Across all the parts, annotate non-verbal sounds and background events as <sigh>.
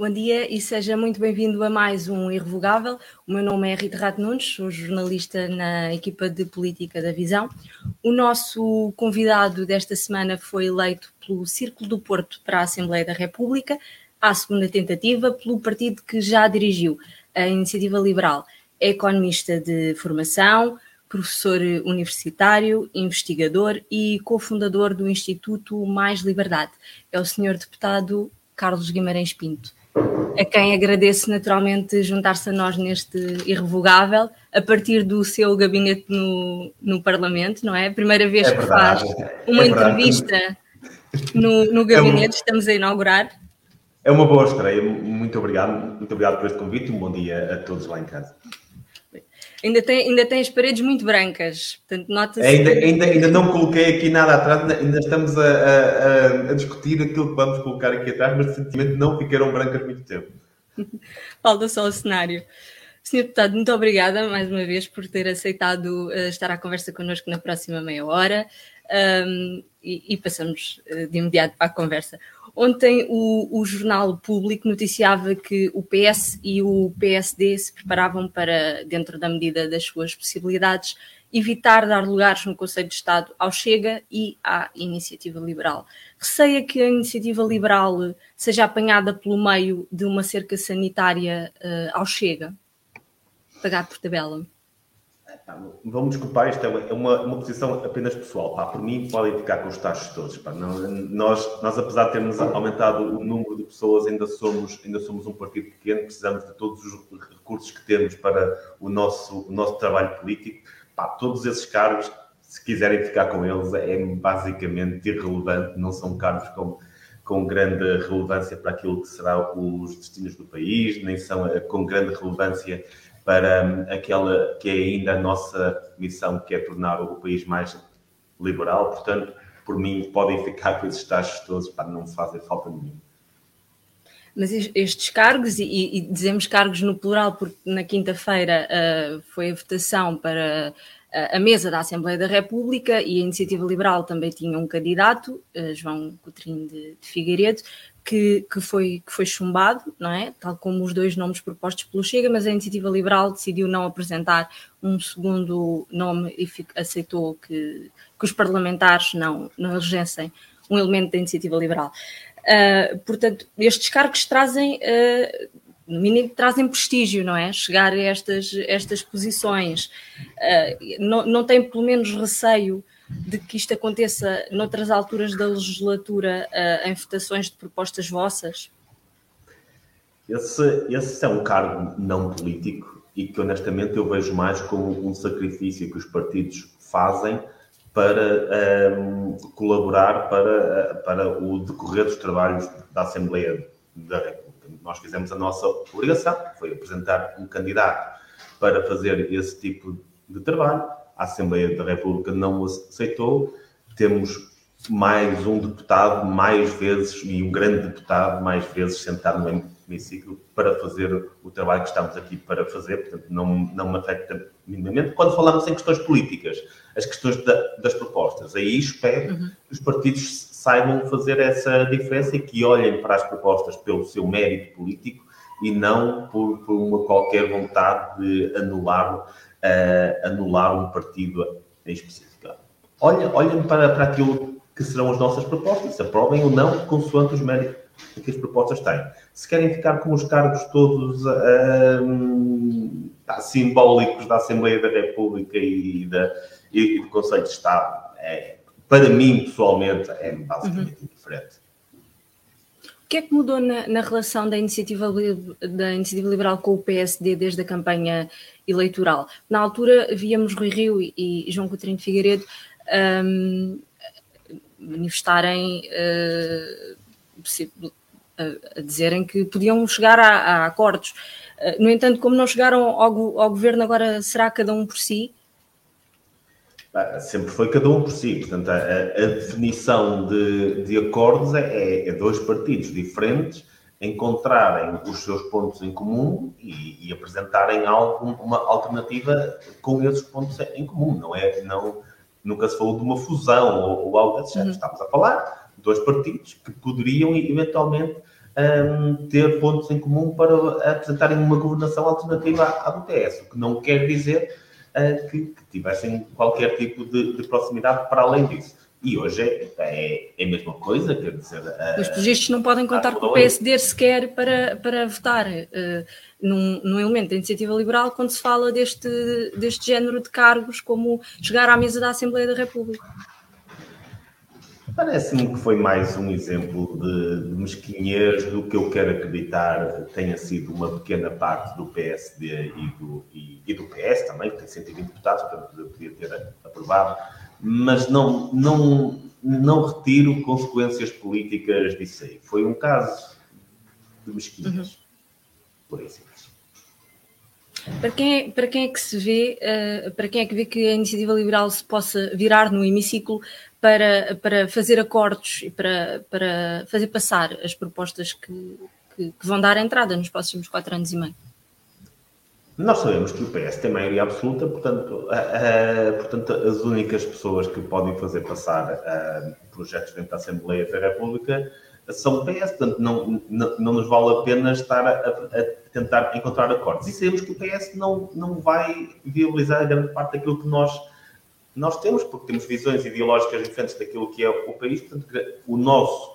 Bom dia e seja muito bem-vindo a mais um Irrevogável. O meu nome é Rita Rato Nunes, sou jornalista na equipa de política da Visão. O nosso convidado desta semana foi eleito pelo Círculo do Porto para a Assembleia da República, à segunda tentativa, pelo partido que já dirigiu, a Iniciativa Liberal. É economista de formação, professor universitário, investigador e cofundador do Instituto Mais Liberdade. É o senhor deputado Carlos Guimarães Pinto a quem agradeço naturalmente juntar-se a nós neste irrevogável, a partir do seu gabinete no, no Parlamento, não é? A primeira vez é que faz uma é entrevista no, no gabinete, é um, estamos a inaugurar. É uma boa estreia, muito obrigado, muito obrigado por este convite, um bom dia a todos lá em casa. Ainda tem, ainda tem as paredes muito brancas, portanto, nota-se. Ainda, ainda, ainda não coloquei aqui nada atrás, ainda estamos a, a, a, discutir aquilo que vamos colocar aqui atrás, mas recentemente não ficaram brancas muito tempo. <laughs> Falta só o cenário. Senhor Deputado, muito obrigada mais uma vez por ter aceitado uh, estar à conversa connosco na próxima meia hora um, e, e, passamos uh, de imediato para a conversa. Ontem o, o, jornal público noticiava que o PS e o PSD se preparavam para, dentro da medida das suas possibilidades, evitar dar lugares no Conselho de Estado ao Chega e à Iniciativa Liberal. Receia que a Iniciativa Liberal seja apanhada pelo meio de uma cerca sanitária uh, ao Chega? Pagar por tabela. Vamos desculpar, isto é uma, é uma, uma posição apenas pessoal. Pá, por mim, podem ficar com os taxos todos. Pá. Nós, nós, apesar de termos aumentado o número de pessoas, ainda somos, ainda somos um partido pequeno, precisamos de todos os recursos que temos para o nosso, o nosso trabalho político. Pá, todos esses cargos, se quiserem ficar com eles, é basicamente irrelevante, não são cargos com, com grande relevância para aquilo que será os destinos do país, nem são eh, com grande relevância para aquela que é ainda a nossa missão, que é tornar o país mais liberal. Portanto, por mim, podem ficar com esses taxos todos, para não fazem falta nenhuma. Mas estes cargos, e, e, dizemos cargos no plural, porque na quinta-feira uh, foi a votação para a mesa da Assembleia da República e a Iniciativa Liberal também tinha um candidato, uh, João Coutinho de, de Figueiredo, que, que, foi, que foi chumbado, não é? Tal como os dois nomes propostos pelo Chega, mas a Iniciativa Liberal decidiu não apresentar um segundo nome e aceitou que, que os parlamentares não, não elegessem um elemento da Iniciativa Liberal. Uh, portanto, estes cargos trazem, uh, no mínimo, trazem prestígio, não é? Chegar a estas, estas posições. Uh, não, não tem, pelo menos, receio de que isto aconteça noutras alturas da legislatura uh, em votações de propostas vossas? Esse, esse é um cargo não político e que honestamente eu vejo mais como um sacrifício que os partidos fazem para um, ehm, colaborar para, para o decorrer dos trabalhos da Assembleia da República. Nós fizemos a nossa obrigação, que foi apresentar um candidato para fazer esse tipo de trabalho a Assembleia da República não o aceitou. Temos mais um deputado, mais vezes, e um grande deputado, mais vezes sentado no hemiciclo para fazer o trabalho que estamos aqui para fazer, portanto, não, não me afeta minimamente. Quando falamos em questões políticas, as questões da, das propostas, aí espero uhum. que os partidos saibam fazer essa diferença e que olhem para as propostas pelo seu mérito político e não por, por uma qualquer vontade de anular uh, anular um partido em específico. Olhem, olhem para, para aquilo que serão as nossas propostas, aprovem ou não, consoante os méritos que as propostas têm. Se querem ficar com os cargos todos uh, simbólicos da Assembleia da República e, da, e do Conselho de Estado, é, para mim, pessoalmente, é basicamente uhum. indiferente que é que mudou na, na, relação da iniciativa, da iniciativa Liberal com o PSD desde a campanha eleitoral? Na altura, víamos Rui Rio e, e João Coutinho de Figueiredo um, manifestarem, uh, a dizerem que podiam chegar a, a acordos. Uh, no entanto, como não chegaram ao, ao governo, agora será cada um por si? Sempre foi cada um por si. Portanto, a, a definição de, de acordos é, é, é, dois partidos diferentes encontrarem os seus pontos em comum e, e, apresentarem algo, uma alternativa com esses pontos em comum. Não é, não, nunca se falou de uma fusão ou, ou algo desse género. Uhum. Estamos a falar de dois partidos que poderiam eventualmente um, ter pontos em comum para apresentarem uma governação alternativa à, do PS, o que não quer dizer uh, que, que, tivessem qualquer tipo de, de, proximidade para além disso. E hoje é, é, é a mesma coisa, quer dizer. Uh, Os projetos não podem contar com o PSD sequer para, para votar uh, num, num elemento da iniciativa liberal quando se fala deste, deste género de cargos como chegar à mesa da Assembleia da República. Parece-me que foi mais um exemplo de, de mesquinhez do que eu quero acreditar tenha sido uma pequena parte do PSD e do, e, e do PS também, que tem 120 deputados, portanto podia ter aprovado, mas não, não, não retiro consequências políticas disso aí. Foi um caso de mesquinhez, uhum. por aí simples. Para quem, é, para quem é que se vê, uh, para quem é que vê que a iniciativa liberal se possa virar no hemiciclo para, para fazer acordos e para, para fazer passar as propostas que, que, que vão dar entrada nos próximos quatro anos e meio? Nós sabemos que o PS tem maioria absoluta, portanto, portanto as únicas pessoas que podem fazer passar uh, projetos dentro da Assembleia da República são o PS, portanto, não, não, não nos vale a pena estar a, a, tentar encontrar acordos. E sabemos que o PS não, não vai viabilizar a grande parte daquilo que nós, nós temos, porque temos visões ideológicas diferentes daquilo que é o país, portanto, o nosso,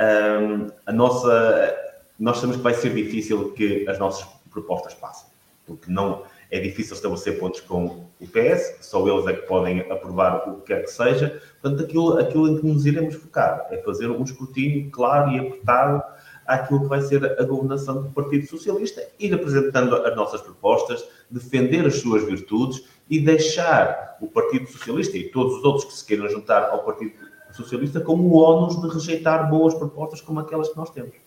um, a nossa, nós sabemos que vai ser difícil que as nossas propostas passem, porque não é difícil estabelecer pontos com o PS, só eles é que podem aprovar o que quer que seja. Portanto, aquilo, aquilo em que nos iremos focar é fazer um escrutínio claro e apertado àquilo que vai ser a governação do Partido Socialista, ir apresentando as nossas propostas, defender as suas virtudes e deixar o Partido Socialista e todos os outros que se queiram juntar ao Partido Socialista como o ónus de rejeitar boas propostas como aquelas que nós temos.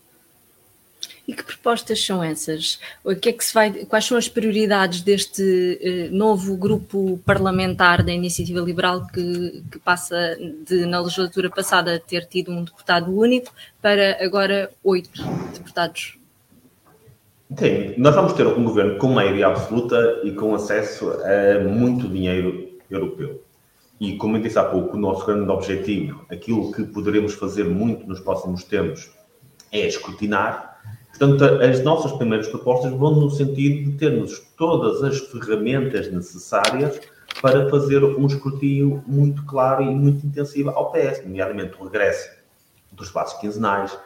E que propostas são essas? O que é que se vai, quais são as prioridades deste eh, novo grupo parlamentar da Iniciativa Liberal que, que passa de, na legislatura passada, ter tido um deputado único para agora oito deputados? Sim, nós vamos ter um governo com maioria absoluta e com acesso a muito dinheiro europeu. E como eu disse há pouco, o nosso grande objetivo, aquilo que poderemos fazer muito nos próximos tempos, é escrutinar Portanto, as nossas primeiras propostas vão no sentido de termos todas as ferramentas necessárias para fazer um escrutínio muito claro e muito intensivo ao PS, nomeadamente o regresso dos espaços quinzenais,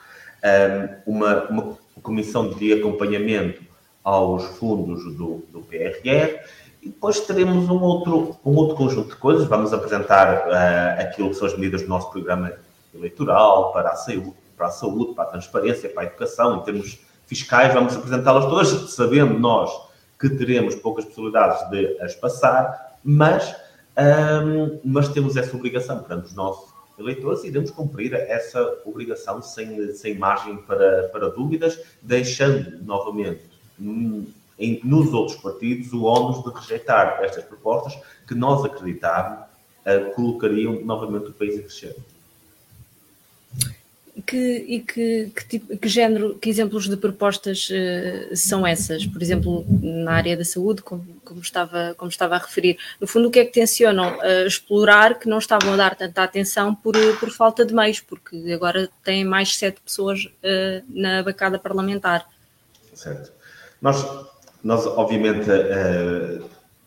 uma, uma comissão de acompanhamento aos fundos do, do PRR e depois teremos um outro, um outro conjunto de coisas. Vamos apresentar uh, aquilo que são as medidas do nosso programa eleitoral para a saúde, para a saúde, para a transparência, para a educação, em termos fiscais, vamos apresentá-las todas, sabendo nós que teremos poucas possibilidades de as passar, mas, hum, mas temos essa obrigação perante os nossos eleitores e iremos cumprir essa obrigação sem, sem margem para, para dúvidas, deixando novamente em, nos outros partidos o ónus de rejeitar estas propostas que nós acreditávamos uh, colocariam novamente o país a crescer. Que, e que, que, tipo, que género, que exemplos de propostas uh, são essas? Por exemplo, na área da saúde, como, como, estava, como estava a referir. No fundo, o que é que tencionam uh, explorar que não estavam a dar tanta atenção por, por falta de meios, porque agora têm mais sete pessoas uh, na bancada parlamentar. Certo. Nós, nós obviamente,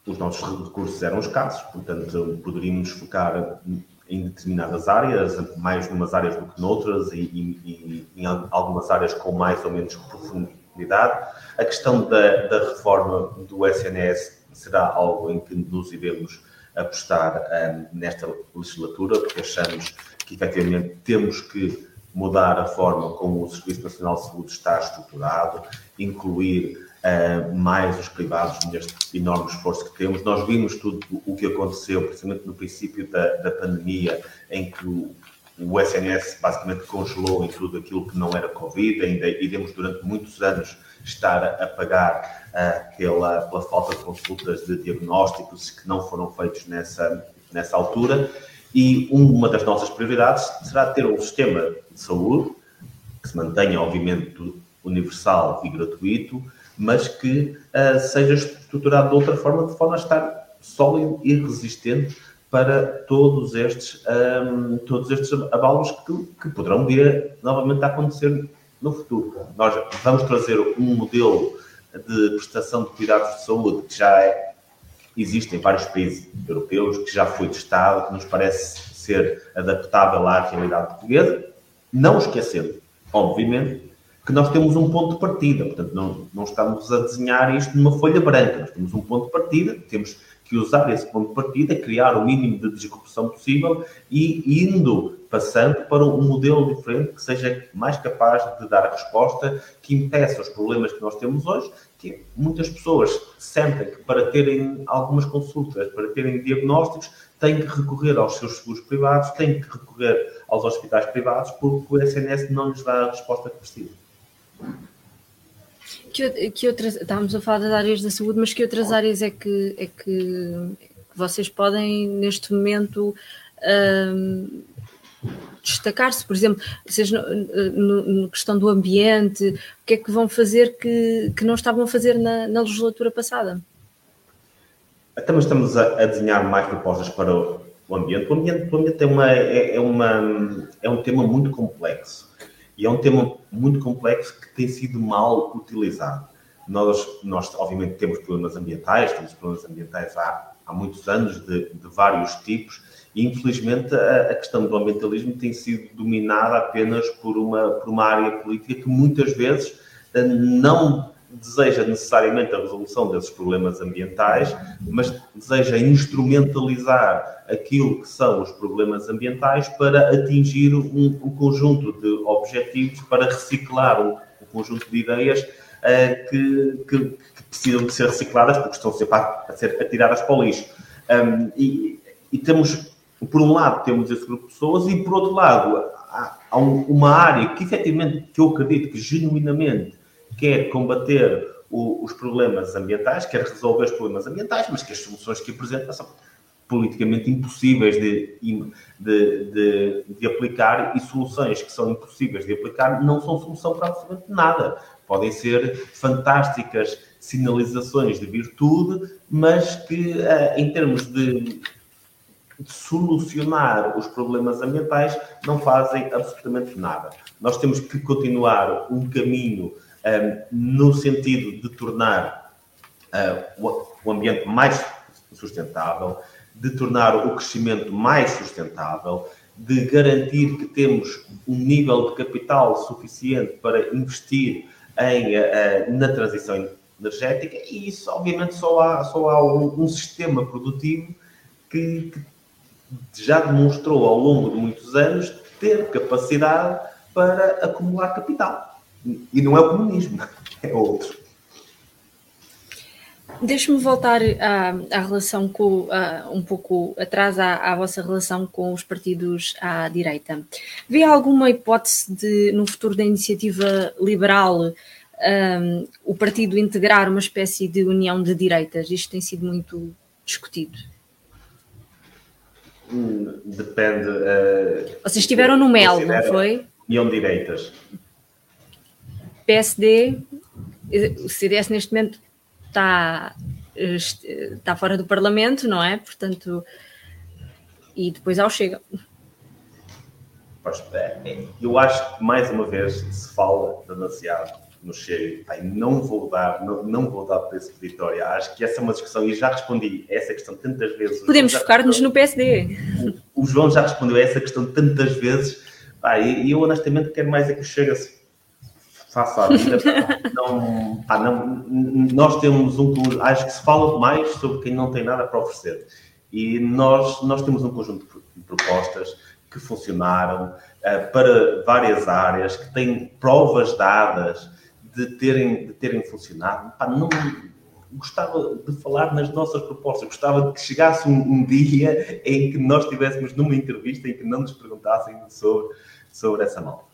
os nossos recursos eram escassos, portanto, poderíamos focar em determinadas áreas, mais numas áreas do que noutras e, e, e, em algumas áreas com mais ou menos profundidade. A questão da, da, reforma do SNS será algo em que nos iremos apostar um, nesta legislatura, porque achamos que efetivamente temos que mudar a forma como o Serviço Nacional de Saúde está estruturado, incluir uh, mais os privados neste enorme esforço que temos. Nós vimos tudo o que aconteceu, principalmente no princípio da, da pandemia, em que o, o SNS basicamente congelou em tudo aquilo que não era Covid, ainda iremos durante muitos anos estar a pagar uh, pela, pela falta de consultas de diagnósticos que não foram feitos nessa, nessa altura. E uma das nossas prioridades será ter um sistema de saúde que se mantenha, obviamente, universal e gratuito, mas que uh, seja estruturado de outra forma, de forma a estar sólido e resistente para todos estes, um, todos estes abalos que, que, poderão vir novamente a acontecer no futuro. Nós vamos trazer um modelo de prestação de cuidados de saúde que já é, existe em vários países europeus, que já foi testado, que nos parece ser adaptável à realidade portuguesa, não esquecendo, obviamente, que nós temos um ponto de partida, portanto, não, não estamos a desenhar isto numa folha branca, nós temos um ponto de partida, temos que usar esse ponto de partida, criar o mínimo de disrupção possível e indo passando para um modelo diferente que seja mais capaz de dar a resposta que impeça os problemas que nós temos hoje, que muitas pessoas sentem que para terem algumas consultas, para terem diagnósticos, têm que recorrer aos seus seguros privados, têm que recorrer aos hospitais privados, porque o SNS não lhes dá a resposta que precisam. Que, que outras, estávamos a falar das áreas da saúde, mas que outras áreas é que, é que, que vocês podem, neste momento, hum, destacar-se? Por exemplo, vocês na questão do ambiente, o que é que vão fazer que, que não estavam a fazer na, na legislatura passada? Também estamos a, a, desenhar mais propostas para o, o ambiente. O ambiente, o ambiente é, uma, é, é, uma, é um tema muito complexo e é um tema muito complexo que tem sido mal utilizado. Nós, nós obviamente, temos problemas ambientais, temos problemas ambientais há, há muitos anos, de, de vários tipos, e infelizmente a, a, questão do ambientalismo tem sido dominada apenas por uma, por uma área política que muitas vezes eh, não deseja necessariamente a resolução desses problemas ambientais, mas deseja instrumentalizar aquilo que são os problemas ambientais para atingir um, um conjunto de objetivos, para reciclar um, um conjunto de ideias uh, que, que, que, precisam de ser recicladas porque estão sempre a, ser atiradas para o lixo. Um, e, e, temos, por um lado, temos esse grupo de pessoas e, por outro lado, há, há uma área que, efetivamente, que eu acredito que genuinamente quer combater o, os problemas ambientais, quer resolver os problemas ambientais, mas que as soluções que apresenta são politicamente impossíveis de, de, de, de, aplicar e soluções que são impossíveis de aplicar não são solução para absolutamente nada. Podem ser fantásticas sinalizações de virtude, mas que eh, em termos de, de solucionar os problemas ambientais não fazem absolutamente nada. Nós temos que continuar um caminho no sentido de tornar uh, o ambiente mais sustentável, de tornar o crescimento mais sustentável, de garantir que temos um nível de capital suficiente para investir em, uh, na transição energética e isso obviamente só há, só há um, um sistema produtivo que, que, já demonstrou ao longo de muitos anos ter capacidade para acumular capital. E não é o comunismo, <laughs> é outro. Deixe-me voltar à, à relação com, um pouco atrás à, à, vossa relação com os partidos à direita. Vê alguma hipótese de, no futuro da iniciativa liberal, um, o partido integrar uma espécie de união de direitas? Isto tem sido muito discutido. Hum, depende. Uh, Vocês estiveram no MEL, não foi? União de direitas. PSD, o CDS neste momento está, está fora do Parlamento, não é? Portanto, e depois ao Chega. Pois, é, eu acho que mais uma vez se fala demasiado no Chega. Pai, não vou dar, não, não vou dar preço de vitória. Acho que essa é uma discussão e já respondi a essa questão tantas vezes. Podemos focar-nos no PSD. O, o, João já respondeu a essa questão tantas vezes. e eu honestamente quero mais é que o Chega se faça a vida. não, pá, não, nós temos um. Acho que se fala mais sobre quem não tem nada para oferecer. E nós, nós temos um conjunto de propostas que funcionaram uh, para várias áreas, que têm provas dadas de terem, de terem funcionado. Pá, não, gostava de falar nas nossas propostas, gostava de que chegasse um, um, dia em que nós estivéssemos numa entrevista em que não nos perguntassem sobre, sobre essa malta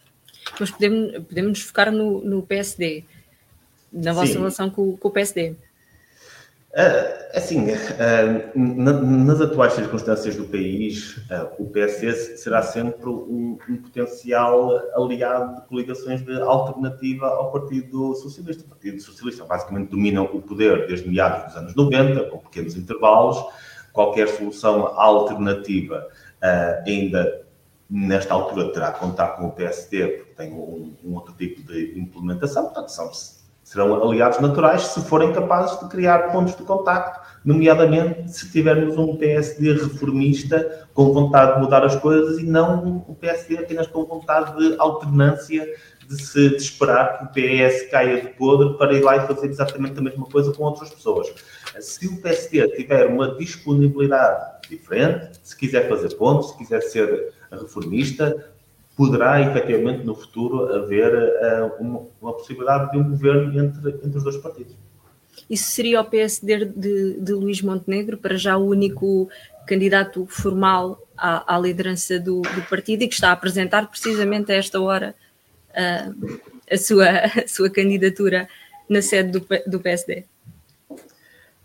mas podemos, podemos nos focar no, no PSD, na vossa Sim. relação com, com, o PSD. Uh, assim, uh, na, nas atuais circunstâncias do país, uh, o PSD será sempre um, um, potencial aliado de coligações de alternativa ao Partido Socialista. O Partido Socialista basicamente domina o poder desde meados dos anos 90, com pequenos intervalos. Qualquer solução alternativa ainda nesta altura terá que contar com o PSD, porque tem um, um outro tipo de implementação, portanto, são, serão aliados naturais se forem capazes de criar pontos de contacto, nomeadamente se tivermos um PSD reformista com vontade de mudar as coisas e não um PSD apenas com vontade de alternância, de se de esperar que o PS caia de podre para ir lá e fazer exatamente a mesma coisa com outras pessoas. Se o PSD tiver uma disponibilidade diferente, se quiser fazer pontos, se quiser ser reformista, poderá efetivamente no futuro haver uh, uma, uma, possibilidade de um governo entre, entre os dois partidos. Isso seria o PSD de, de Luís Montenegro, para já o único candidato formal à, à liderança do, do, partido e que está a apresentar precisamente a esta hora uh, a, sua, <laughs> a sua candidatura na sede do, do PSD.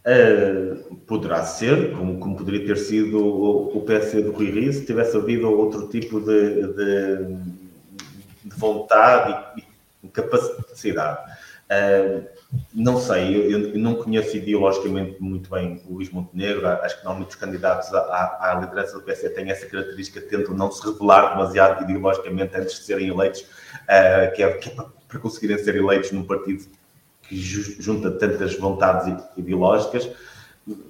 Uh, poderá ser, como, como, poderia ter sido o, o PSD do Rui Rio, se tivesse havido outro tipo de, de, de vontade e, capacidade. Uh, não sei, eu, eu, não conheço ideologicamente muito bem o Luís Montenegro, acho que não muitos candidatos à, à liderança do PSD têm essa característica, tentam não se revelar demasiado ideologicamente antes de serem eleitos, uh, que, é, que é para conseguirem ser eleitos num partido que junta tantas vontades ideológicas,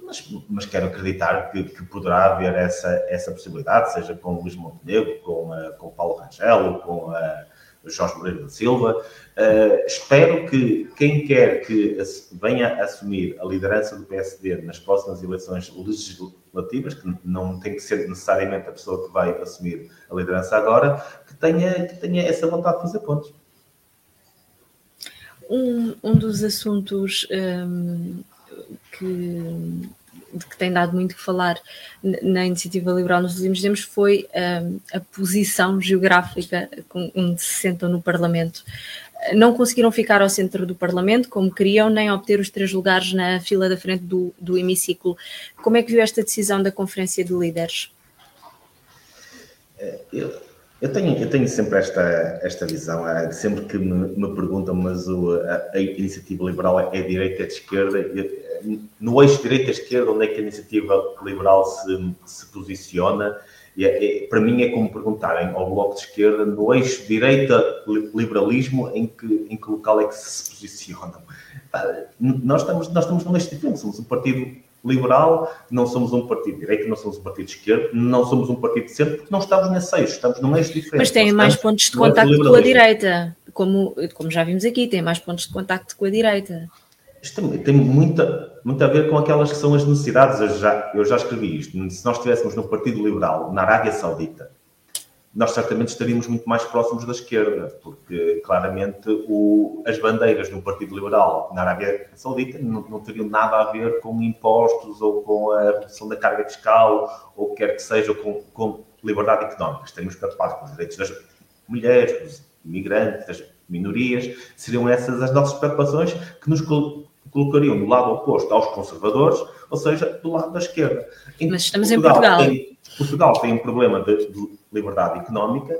mas, mas quero acreditar que, que, poderá haver essa, essa possibilidade, seja com o Luís Montenegro, com, a, com o Paulo Rangel, com a Jorge Moreira da Silva. Uh, espero que quem quer que venha assumir a liderança do PSD nas próximas eleições legislativas, que não tem que ser necessariamente a pessoa que vai assumir a liderança agora, que tenha, que tenha essa vontade de fazer pontos. Um, um dos assuntos um, que, que tem dado muito que falar na iniciativa liberal nos últimos tempos foi um, a posição geográfica onde se sentam no Parlamento. Não conseguiram ficar ao centro do Parlamento como queriam, nem obter os três lugares na fila da frente do, do hemiciclo. Como é que viu esta decisão da Conferência de Líderes? É, eu eu tenho, eu tenho sempre esta, esta visão, é, sempre que me, me perguntam, mas o, a, a, iniciativa liberal é, é direita, é de esquerda, eu, no eixo direita-esquerda, onde é que a iniciativa liberal se, se posiciona? É, é, para mim é como perguntarem ao Bloco de Esquerda, no eixo direita-liberalismo, em que, em que local é que se posicionam? Nós estamos, nós estamos num eixo diferente, somos um partido liberal, não somos um partido de direita, não somos um partido de esquerda, não somos um partido de centro, porque não estamos nesse eixo, estamos num eixo diferente. Mas têm mais pontos de contacto com a direita, como, como já vimos aqui, tem mais pontos de contacto com a direita. Isto tem, tem muita, muito a ver com aquelas que são as necessidades. Eu já, eu já escrevi isto. Se nós estivéssemos no Partido Liberal, na Arábia Saudita, nós certamente estaríamos muito mais próximos da esquerda, porque claramente o, as bandeiras do Partido Liberal na Arábia Saudita não, não, teriam nada a ver com impostos ou com a redução da carga fiscal ou quer que seja com, com liberdade económica. Estaríamos preocupados com os direitos das mulheres, dos imigrantes, das minorias. Seriam essas as nossas preocupações que nos colocariam do lado oposto aos conservadores, ou seja, do lado da esquerda. Em Mas estamos Portugal, em Portugal. Tem, Portugal tem um problema de, de liberdade económica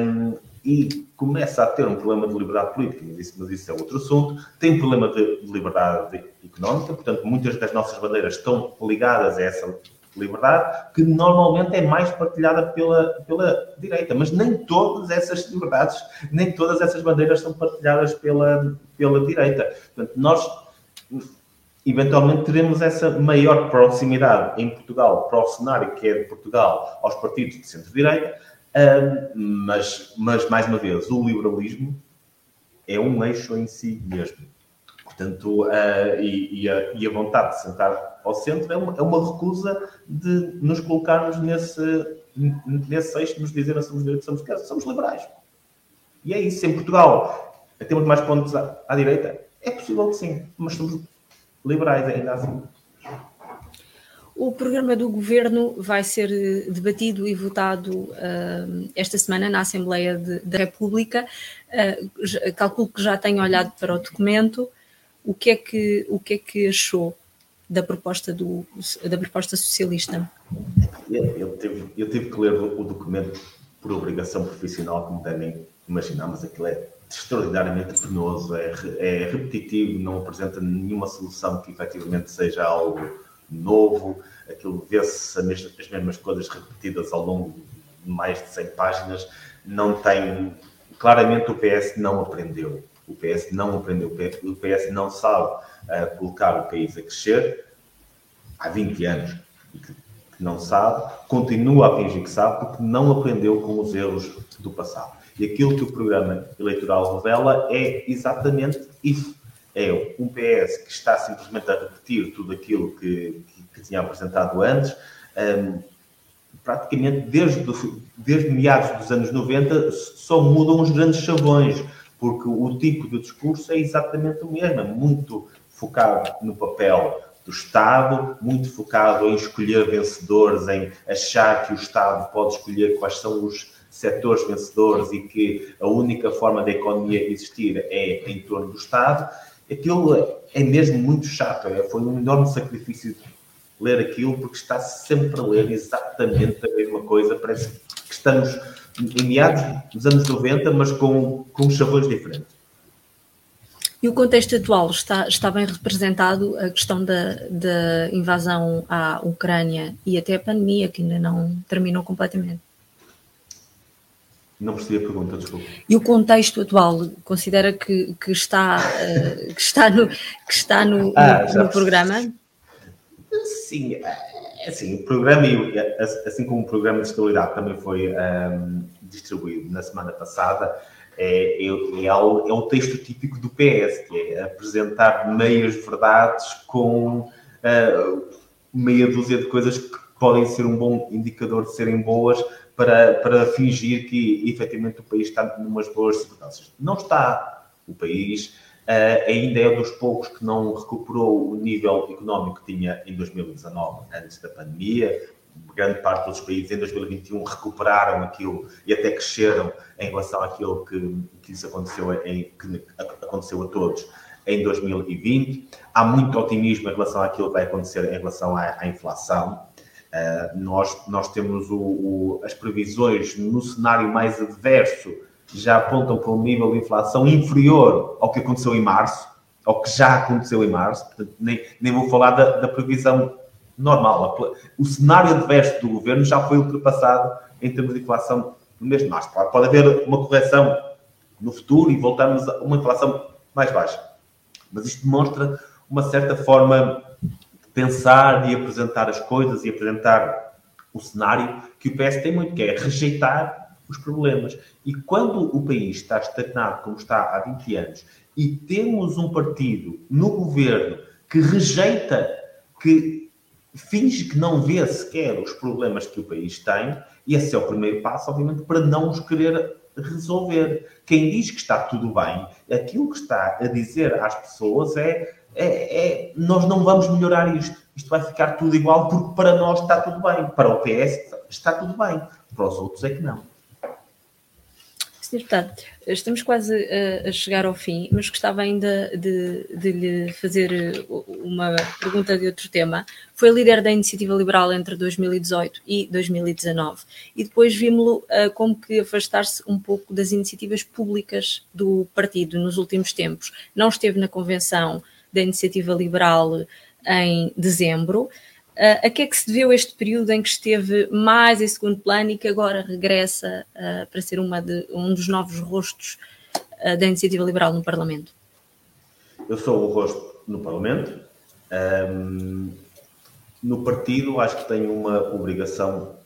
um, e começa a ter um problema de liberdade política, mas isso, é outro assunto. Tem um problema de, de liberdade económica, portanto, muitas das nossas bandeiras estão ligadas a essa liberdade, que normalmente é mais partilhada pela, pela direita, mas nem todas essas liberdades, nem todas essas bandeiras são partilhadas pela, pela direita. Portanto, nós eventualmente teremos essa maior proximidade em Portugal para o cenário que é de Portugal aos partidos de centro-direita, mas, mas, mais uma vez, o liberalismo é um eixo em si mesmo. Portanto, uh, e, e, a, e, a, vontade de sentar ao centro é uma, é uma recusa de nos colocarmos nesse, nesse eixo, de nos dizer somos direitos, somos somos liberais. E é isso. Em Portugal, temos mais pontos à, à direita? É possível que sim, mas somos liberais ainda assim. O programa do governo vai ser debatido e votado uh, esta semana na Assembleia da República. Uh, calculo que já tenha olhado para o documento. O que é que, o que, é que achou da proposta, do, da proposta socialista? Eu, tive, eu tive que ler o documento por obrigação profissional, como devem imaginar, mas aquilo é extraordinariamente penoso, é, é repetitivo, não apresenta nenhuma solução que efetivamente seja algo novo, aquilo vê-se as mesmas coisas repetidas ao longo mais de 100 páginas, não tem. Claramente o PS não aprendeu. O PS não aprendeu. O PS não sabe uh, colocar o país a crescer há 20 anos que, que não sabe, continua a fingir que sabe porque não aprendeu com os erros do passado. E aquilo que o programa eleitoral revela é exatamente isso. É um PS que está simplesmente a repetir tudo aquilo que, que, que tinha apresentado antes. Um, praticamente desde, desde meados dos anos 90 só mudam os grandes chavões, porque o tipo de discurso é exatamente o mesmo, é muito focado no papel do Estado, muito focado em escolher vencedores, em achar que o Estado pode escolher quais são os setores vencedores e que a única forma da economia existir é em torno do Estado. Aquilo é mesmo muito chato, é, foi um enorme sacrifício ler aquilo, porque está sempre a ler exatamente a mesma coisa. Parece que estamos em meados dos anos 90, mas com, com chavões diferentes. E o contexto atual está, está bem representado a questão da, da invasão à Ucrânia e até a pandemia, que ainda não terminou completamente. Não percebi a pergunta, desculpa. E o contexto atual considera que, que, está, uh, que está no, que está no, ah, no, no programa? Sim, é assim, o programa, assim como o programa de estabilidade também foi um, distribuído na semana passada, é, é, é, é, o texto típico do PS, que é apresentar meias verdades com uh, meia dúzia de coisas que podem ser um bom indicador de serem boas para, para fingir que efetivamente o país está numas boas circunstâncias. Não está. O país Uh, ainda é dos poucos que não recuperou o nível económico que tinha em 2019, antes da pandemia. Grande parte dos países em 2021 recuperaram aquilo e até cresceram em relação àquilo que, que lhes aconteceu, em, que aconteceu a todos em 2020. Há muito otimismo em relação àquilo que vai acontecer em relação à, à inflação. Uh, nós, nós temos o, o, as previsões no cenário mais adverso já apontam para um nível de inflação inferior ao que aconteceu em março, ao que já aconteceu em março, portanto, nem, nem vou falar da, da previsão normal. O cenário adverso do governo já foi ultrapassado em termos de inflação no mês de março. Pode haver uma correção no futuro e voltamos a uma inflação mais baixa. Mas isto demonstra uma certa forma de pensar e apresentar as coisas e apresentar o cenário que o PS tem muito, que é rejeitar os problemas. E quando o país está estagnado, como está há 20 anos, e temos um partido no governo que rejeita, que finge que não vê sequer os problemas que o país tem, esse é o primeiro passo, obviamente, para não os querer resolver. Quem diz que está tudo bem, aquilo que está a dizer às pessoas é, é, é nós não vamos melhorar isto. Isto vai ficar tudo igual porque para nós está tudo bem. Para o PS está tudo bem. Para os outros é que não. Sr. Deputado, estamos quase a, chegar ao fim, mas gostava ainda de, de, lhe fazer uh, uma pergunta de outro tema. Foi líder da Iniciativa Liberal entre 2018 e 2019 e depois vimos-lo uh, como que afastar-se um pouco das iniciativas públicas do partido nos últimos tempos. Não esteve na convenção da Iniciativa Liberal em dezembro. Uh, a que é que se deveu este período em que esteve mais em segundo plano e que agora regressa uh, para ser de, um dos novos rostos uh, da iniciativa liberal no Parlamento? Eu sou o rosto no Parlamento. Um, no partido, acho que tenho uma obrigação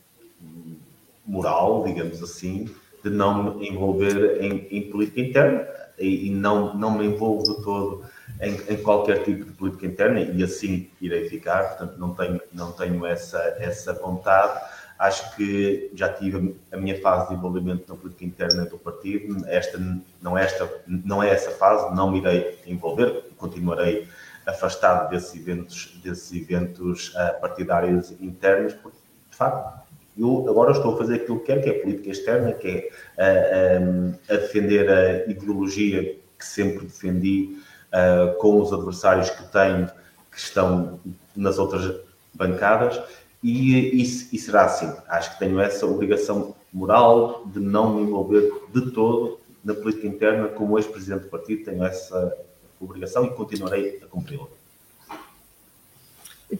moral, digamos assim, de não me envolver em, em política interna e, e, não, não me envolvo de todo em, em, qualquer tipo de política interna e assim irei ficar, portanto não tenho, não tenho essa, essa vontade. Acho que já tive a minha fase de envolvimento na política interna do partido, esta não é, esta, não é essa fase, não me irei envolver, continuarei afastado desses eventos, desses eventos uh, partidários internos, porque de facto eu agora estou a fazer aquilo que quero, que é política externa, que é uh, um, a defender a ideologia que sempre defendi uh, com os adversários que tenho, que estão nas outras bancadas, e, e, e, será assim. Acho que tenho essa obrigação moral de não me envolver de todo na política interna, como ex-presidente do partido, tenho essa obrigação e continuarei a cumpri-la.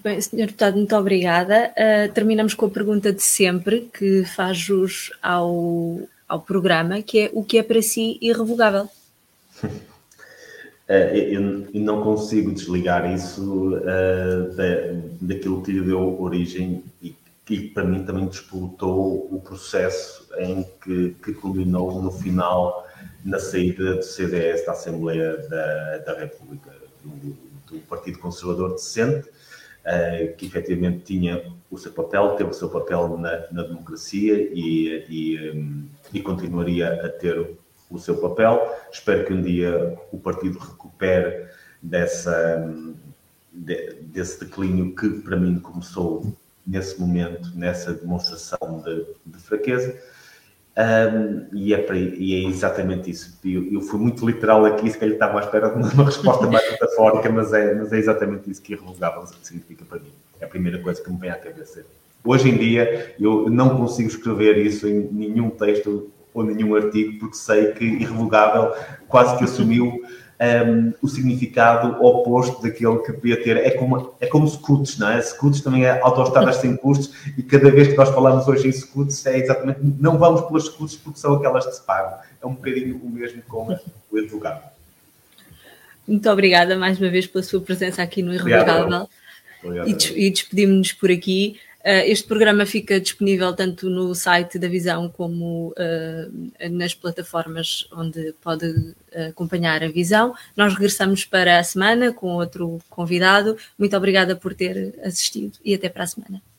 Bem, Sr. Deputado, muito obrigada. Uh, terminamos com a pergunta de sempre, que faz jus ao, ao programa, que é o que é para si irrevogável? <laughs> Uh, eu, eu, não consigo desligar isso uh, da, daquilo que lhe deu origem e que para mim também disputou o processo em que, que culminou no final na saída do CDS da Assembleia da, da República, do, do Partido Conservador Decente, uh, que efetivamente tinha o seu papel, teve o seu papel na, na democracia e, e, um, e, continuaria a ter o seu papel. Espero que um dia o partido recupere dessa, de, desse declínio que para mim começou nesse momento, nessa demonstração de, de fraqueza. Um, e, é para, e, é exatamente isso. Eu, eu, fui muito literal aqui, se calhar estava à espera de uma, resposta mais metafórica, mas é, mas é exatamente isso que irrevogável significa para mim. É a primeira coisa que me vem à cabeça. Hoje em dia, eu não consigo escrever isso em nenhum texto ou nenhum artigo, porque sei que irrevogável quase que assumiu um, o significado oposto daquele que podia ter. É como, é como scouts, não é? Scouts também é autoestradas sem custos e cada vez que nós falamos hoje em scouts é exatamente, não vamos pelas scouts porque são aquelas que se pagam. É um bocadinho o mesmo com o Irrevogável. Muito obrigada mais uma vez pela sua presença aqui no Irrevogável. E, des e despedimos-nos por aqui. Uh, este programa fica disponível tanto no site da Visão como uh, nas plataformas onde pode uh, acompanhar a Visão. Nós regressamos para a semana com outro convidado. Muito obrigada por ter assistido e até para a semana.